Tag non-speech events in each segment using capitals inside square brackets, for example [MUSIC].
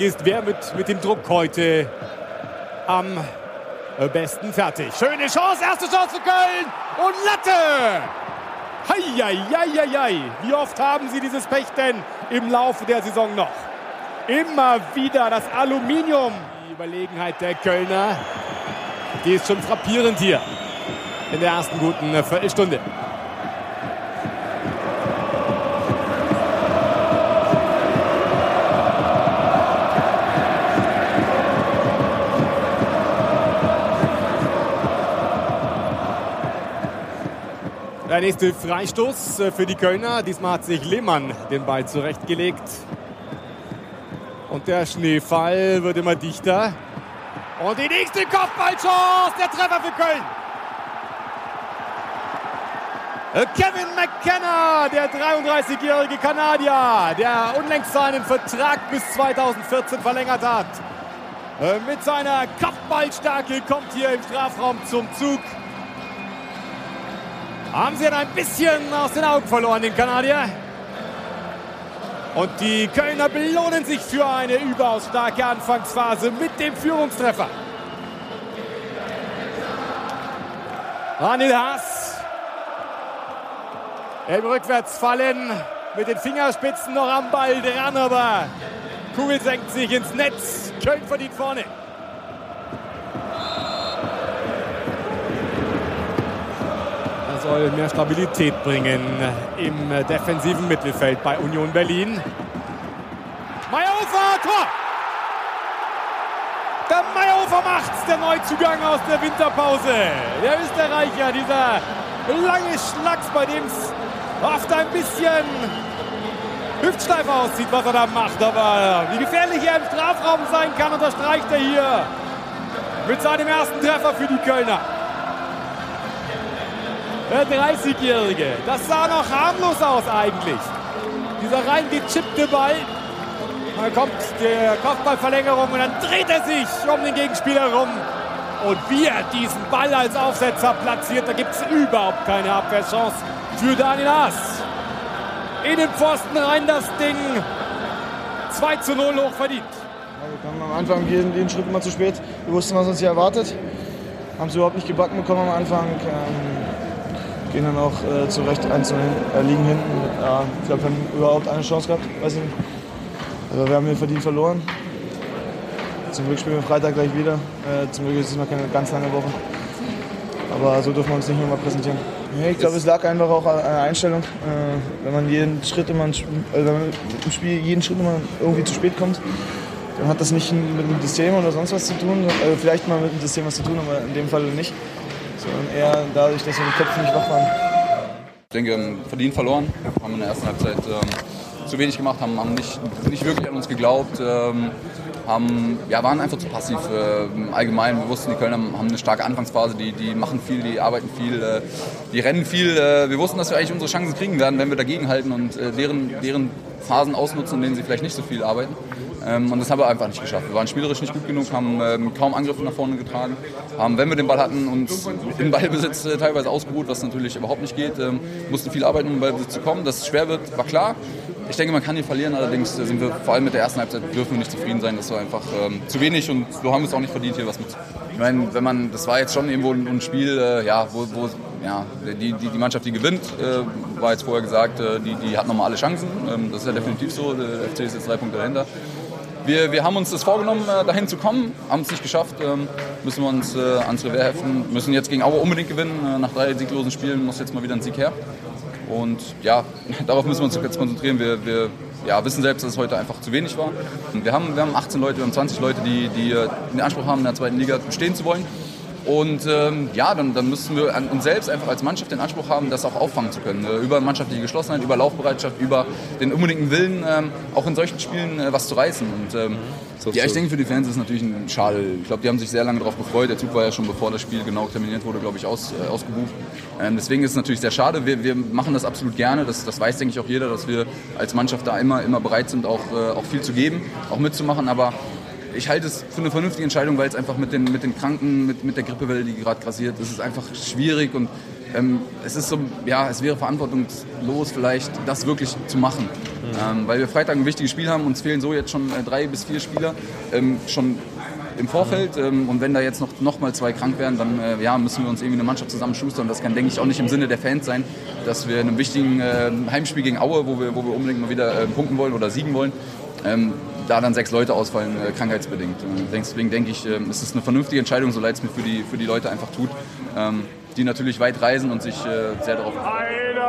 Ist, wer wird mit dem Druck heute am besten fertig? Schöne Chance, erste Chance für Köln und Latte! Heieieiei, wie oft haben sie dieses Pech denn im Laufe der Saison noch? Immer wieder das Aluminium. Die Überlegenheit der Kölner, die ist schon frappierend hier in der ersten guten Viertelstunde. Der nächste Freistoß äh, für die Kölner. Diesmal hat sich Lehmann den Ball zurechtgelegt. Und der Schneefall wird immer dichter. Und die nächste Kopfballchance. Der Treffer für Köln. Äh, Kevin McKenna, der 33-jährige Kanadier, der unlängst seinen Vertrag bis 2014 verlängert hat. Äh, mit seiner Kopfballstärke kommt hier im Strafraum zum Zug haben sie ein bisschen aus den Augen verloren, den Kanadier. Und die Kölner belohnen sich für eine überaus starke Anfangsphase mit dem Führungstreffer. Daniel Haas. Im Rückwärtsfallen mit den Fingerspitzen noch am Ball dran, aber Kugel senkt sich ins Netz. Köln verdient vorne. Soll mehr Stabilität bringen im defensiven Mittelfeld bei Union Berlin. Meyerhofer, Tor! Der Meyerhofer macht's, der Neuzugang aus der Winterpause. Der Österreicher, dieser lange Schlags, bei dem es oft ein bisschen hüftsteif aussieht, was er da macht. Aber wie gefährlich er im Strafraum sein kann, unterstreicht er hier mit seinem ersten Treffer für die Kölner. Der 30-Jährige. Das sah noch harmlos aus eigentlich. Dieser reingechippte Ball. Dann kommt die Kopfballverlängerung und dann dreht er sich um den Gegenspieler herum. Und wie er diesen Ball als Aufsetzer platziert, da gibt es überhaupt keine Abwehrchance für Daniel Haas. In den Pfosten rein das Ding. 2 zu 0 hoch verdient. Ja, wir kamen am Anfang jeden, jeden Schritt immer zu spät. Wir wussten, was uns hier erwartet. Haben es überhaupt nicht gebacken bekommen am Anfang. Ähm, gehen dann auch äh, zu Recht einzeln äh, liegen hinten. Ja, ich glaube, wir haben überhaupt eine Chance gehabt. Weiß nicht. Also wir haben hier verdient verloren. Zum Glück spielen wir Freitag gleich wieder. Äh, zum Glück ist es noch keine ganz lange Woche. Aber so dürfen wir uns nicht nochmal präsentieren. Ja, ich glaube, es lag einfach auch an der Einstellung. Äh, wenn man jeden Schritt immer, äh, man im Spiel jeden Schritt immer irgendwie zu spät kommt, dann hat das nicht mit dem System oder sonst was zu tun. Also vielleicht mal mit dem System was zu tun, aber in dem Fall nicht. Sondern eher dadurch, dass wir die Köpfe nicht wach waren. Ich denke, ähm, verdient verloren. Wir haben in der ersten Halbzeit ähm, zu wenig gemacht, haben, haben nicht, nicht wirklich an uns geglaubt. Ähm, haben, ja, waren einfach zu passiv. Äh, allgemein, wir wussten, die Kölner haben eine starke Anfangsphase, die, die machen viel, die arbeiten viel, äh, die rennen viel. Äh, wir wussten, dass wir eigentlich unsere Chancen kriegen werden, wenn wir dagegenhalten und äh, deren, deren Phasen ausnutzen, in denen sie vielleicht nicht so viel arbeiten. Ähm, und das haben wir einfach nicht geschafft. Wir waren spielerisch nicht gut genug, haben ähm, kaum Angriffe nach vorne getragen, haben, wenn wir den Ball hatten, uns im Ballbesitz äh, teilweise ausgeruht, was natürlich überhaupt nicht geht. Ähm, mussten viel arbeiten, um in Ballbesitz zu kommen. Dass es schwer wird, war klar. Ich denke, man kann hier verlieren, allerdings sind wir vor allem mit der ersten Halbzeit dürfen wir nicht zufrieden sein. Das war einfach ähm, zu wenig und so haben wir es auch nicht verdient, hier was mit. Ich meine, wenn man, das war jetzt schon irgendwo ein, ein Spiel, äh, ja, wo, wo ja, die, die, die, Mannschaft, die gewinnt, äh, war jetzt vorher gesagt, äh, die, die hat nochmal alle Chancen. Ähm, das ist ja definitiv so. Der FC ist jetzt drei Punkte dahinter. Wir, wir haben uns das vorgenommen, äh, dahin zu kommen, haben es nicht geschafft, ähm, müssen wir uns äh, ans Revier heften, müssen jetzt gegen Aue unbedingt gewinnen. Äh, nach drei sieglosen Spielen muss jetzt mal wieder ein Sieg her. Und ja, [LAUGHS] darauf müssen wir uns jetzt konzentrieren. Wir, wir ja, wissen selbst, dass es heute einfach zu wenig war. Wir haben, wir haben 18 Leute, wir haben 20 Leute, die, die den Anspruch haben, in der zweiten Liga bestehen zu wollen. Und ähm, ja, dann, dann müssen wir an uns selbst einfach als Mannschaft den Anspruch haben, das auch auffangen zu können. Äh, über mannschaftliche Geschlossenheit, über Laufbereitschaft, über den unbedingten Willen, ähm, auch in solchen Spielen äh, was zu reißen. Und ähm, so, ja, ich denke, für die Fans ist es natürlich ein Schade. Ich glaube, die haben sich sehr lange darauf gefreut. Der Zug war ja schon, bevor das Spiel genau terminiert wurde, glaube ich, aus, äh, ausgebucht. Ähm, deswegen ist es natürlich sehr schade. Wir, wir machen das absolut gerne. Das, das weiß, denke ich, auch jeder, dass wir als Mannschaft da immer, immer bereit sind, auch, äh, auch viel zu geben, auch mitzumachen. Aber ich halte es für eine vernünftige Entscheidung, weil es einfach mit den, mit den Kranken, mit, mit der Grippewelle, die gerade grassiert, ist es einfach schwierig und ähm, es ist so, ja, es wäre verantwortungslos vielleicht, das wirklich zu machen. Mhm. Ähm, weil wir Freitag ein wichtiges Spiel haben, uns fehlen so jetzt schon äh, drei bis vier Spieler, ähm, schon im Vorfeld. Ähm, und wenn da jetzt noch, noch mal zwei krank werden, dann äh, ja, müssen wir uns irgendwie eine Mannschaft zusammenschustern. Das kann, denke ich, auch nicht im Sinne der Fans sein, dass wir in einem wichtigen äh, Heimspiel gegen Aue, wo wir, wo wir unbedingt mal wieder äh, punkten wollen oder siegen wollen, ähm, da dann sechs Leute ausfallen, äh, krankheitsbedingt. Deswegen denke ich, äh, es ist eine vernünftige Entscheidung, so leid es mir für die, für die Leute einfach tut, ähm, die natürlich weit reisen und sich äh, sehr darauf. Einer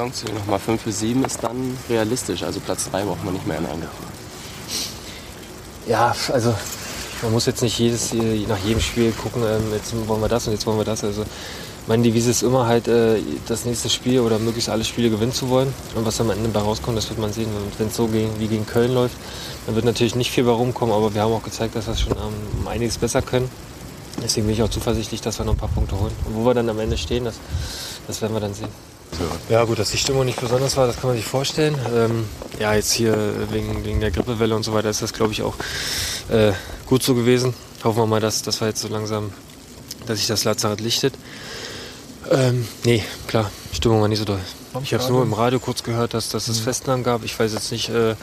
Saisonziel nochmal 5 für 7 ist dann realistisch. Also Platz 3 braucht man nicht mehr in Angriff. Ja, also man muss jetzt nicht jedes, nach jedem Spiel gucken, ähm, jetzt wollen wir das und jetzt wollen wir das. Also meine Devise ist immer halt, äh, das nächste Spiel oder möglichst alle Spiele gewinnen zu wollen. Und was am Ende dabei rauskommt, das wird man sehen. Wenn es so gegen, wie gegen Köln läuft, dann wird natürlich nicht viel bei rumkommen, aber wir haben auch gezeigt, dass wir es schon um einiges besser können. Deswegen bin ich auch zuversichtlich, dass wir noch ein paar Punkte holen. Und wo wir dann am Ende stehen, das, das werden wir dann sehen. Ja gut, dass die Stimmung nicht besonders war, das kann man sich vorstellen. Ähm, ja, jetzt hier wegen, wegen der Grippewelle und so weiter ist das, glaube ich, auch äh, gut so gewesen. Hoffen wir mal, dass, dass wir jetzt so langsam, dass sich das Lazarett lichtet. Ähm, nee, klar, Stimmung war nicht so doll. Ich habe es nur im Radio kurz gehört, dass, dass es mhm. Festnahmen gab. Ich weiß jetzt nicht, äh,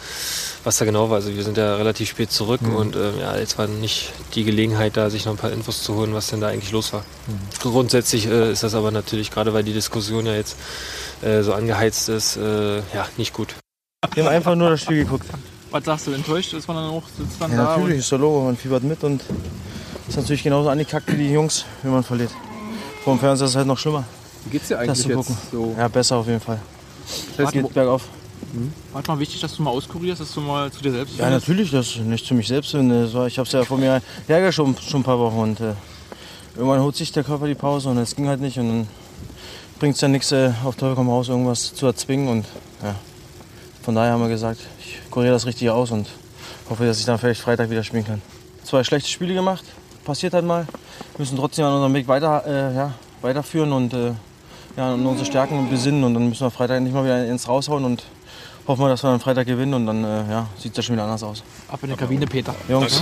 was da genau war. Also wir sind ja relativ spät zurück mhm. und äh, ja, jetzt war nicht die Gelegenheit da, sich noch ein paar Infos zu holen, was denn da eigentlich los war. Mhm. Grundsätzlich äh, ist das aber natürlich, gerade weil die Diskussion ja jetzt äh, so angeheizt ist, äh, ja, nicht gut. Wir haben einfach nur das Spiel geguckt. Was sagst du, enttäuscht ist man dann auch, sitzt dann Ja, da natürlich, ist doch Logo, man fiebert mit und ist natürlich genauso angekackt wie die Jungs, wenn man verliert. Vor dem Fernseher ist es halt noch schlimmer, Wie geht's dir das eigentlich zu jetzt? gucken. So, Ja, besser auf jeden Fall. das heißt, geht bergauf. war es mal wichtig, dass du mal auskurierst, dass du mal zu dir selbst Ja, findest? natürlich, das ist nicht zu mich selbst. war- Ich habe es ja vor mir hergeschoben, schon ein paar Wochen. Und äh, irgendwann holt sich der Körper die Pause und es ging halt nicht. Und dann bringt es ja nichts, äh, auf Teufel komm raus, irgendwas zu erzwingen. Und ja, von daher haben wir gesagt, ich kuriere das richtig aus und hoffe, dass ich dann vielleicht Freitag wieder spielen kann. Zwei schlechte Spiele gemacht, passiert halt mal. Wir müssen trotzdem an unserem Weg weiter, äh, ja, weiterführen und äh, ja, unsere Stärken besinnen. Und dann müssen wir Freitag nicht mal wieder ins Raushauen und hoffen wir, dass wir dann Freitag gewinnen. Und dann äh, ja, sieht das schon wieder anders aus. Ab in der Kabine, Peter. Jungs,